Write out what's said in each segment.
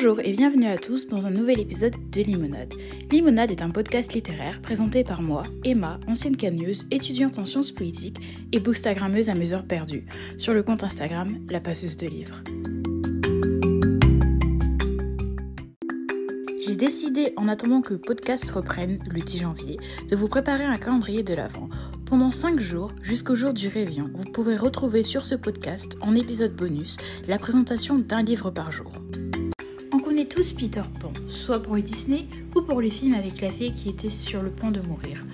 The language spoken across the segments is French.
Bonjour et bienvenue à tous dans un nouvel épisode de Limonade. Limonade est un podcast littéraire présenté par moi, Emma, ancienne canneuse, étudiante en sciences politiques et bookstagrammeuse à mes heures perdues, sur le compte Instagram La Passeuse de Livres. J'ai décidé, en attendant que le podcast reprenne le 10 janvier, de vous préparer un calendrier de l'Avent. Pendant 5 jours, jusqu'au jour du Réveillon, vous pourrez retrouver sur ce podcast, en épisode bonus, la présentation d'un livre par jour. Tous Peter Pan, soit pour le Disney ou pour le film avec la fée qui était sur le point de mourir.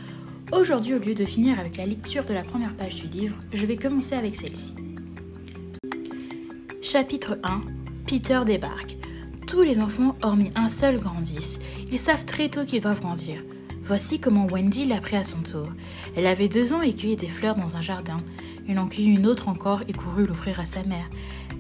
Aujourd'hui, au lieu de finir avec la lecture de la première page du livre, je vais commencer avec celle-ci. Chapitre 1 Peter débarque. Tous les enfants, hormis un seul, grandissent. Ils savent très tôt qu'ils doivent grandir. Voici comment Wendy l'a pris à son tour. Elle avait deux ans et cueillait des fleurs dans un jardin. Elle en cueillit une autre encore et courut l'offrir à sa mère.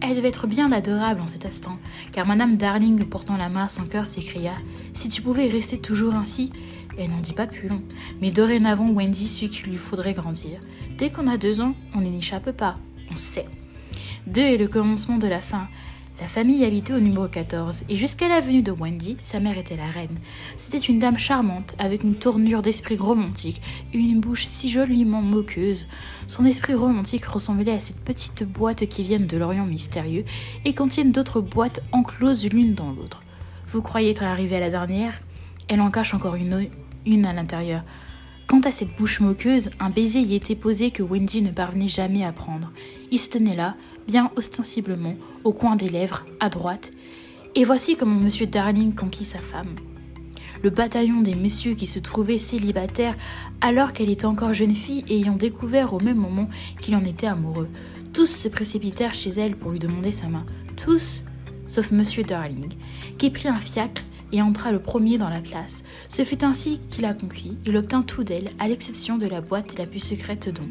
Elle devait être bien adorable en cet instant, car Madame Darling, portant la main à son cœur, s'écria Si tu pouvais rester toujours ainsi Elle n'en dit pas plus long. Mais dorénavant, Wendy sut qu'il lui faudrait grandir. Dès qu'on a deux ans, on n'y échappe pas. On sait. Deux est le commencement de la fin. La famille habitait au numéro 14 et jusqu'à la venue de Wendy, sa mère était la reine. C'était une dame charmante avec une tournure d'esprit romantique et une bouche si joliment moqueuse. Son esprit romantique ressemblait à cette petite boîte qui viennent de l'Orient mystérieux et contiennent d'autres boîtes encloses l'une dans l'autre. Vous croyez être arrivé à la dernière? Elle en cache encore une à l'intérieur. Quant à cette bouche moqueuse, un baiser y était posé que Wendy ne parvenait jamais à prendre. Il se tenait là, bien ostensiblement, au coin des lèvres, à droite. Et voici comment M. Darling conquit sa femme. Le bataillon des messieurs qui se trouvaient célibataires alors qu'elle était encore jeune fille et ayant découvert au même moment qu'il en était amoureux. Tous se précipitèrent chez elle pour lui demander sa main. Tous, sauf M. Darling, qui prit un fiacre et entra le premier dans la place. Ce fut ainsi qu'il a conquis, il obtint tout d'elle, à l'exception de la boîte la plus secrète dont.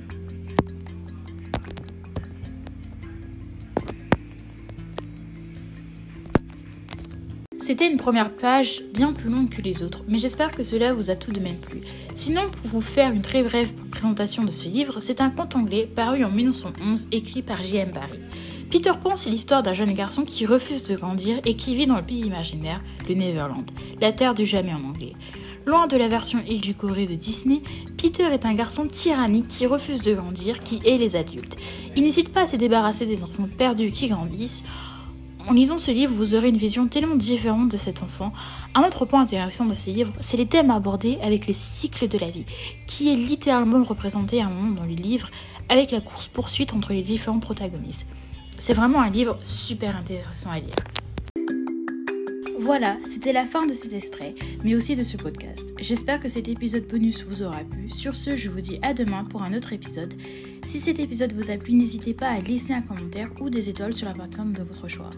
C'était une première page bien plus longue que les autres, mais j'espère que cela vous a tout de même plu. Sinon, pour vous faire une très brève présentation de ce livre, c'est un conte anglais paru en 1911 écrit par J.M. Barrie. Peter Pan, c'est l'histoire d'un jeune garçon qui refuse de grandir et qui vit dans le pays imaginaire, le Neverland, la terre du jamais en anglais. Loin de la version édulcorée de Disney, Peter est un garçon tyrannique qui refuse de grandir, qui hait les adultes. Il n'hésite pas à se débarrasser des enfants perdus qui grandissent. En lisant ce livre, vous aurez une vision tellement différente de cet enfant. Un autre point intéressant de ce livre, c'est les thèmes abordés avec le cycle de la vie, qui est littéralement représenté à un moment dans le livre avec la course-poursuite entre les différents protagonistes. C'est vraiment un livre super intéressant à lire. Voilà, c'était la fin de cet extrait, mais aussi de ce podcast. J'espère que cet épisode bonus vous aura plu. Sur ce, je vous dis à demain pour un autre épisode. Si cet épisode vous a plu, n'hésitez pas à laisser un commentaire ou des étoiles sur la plateforme de votre choix.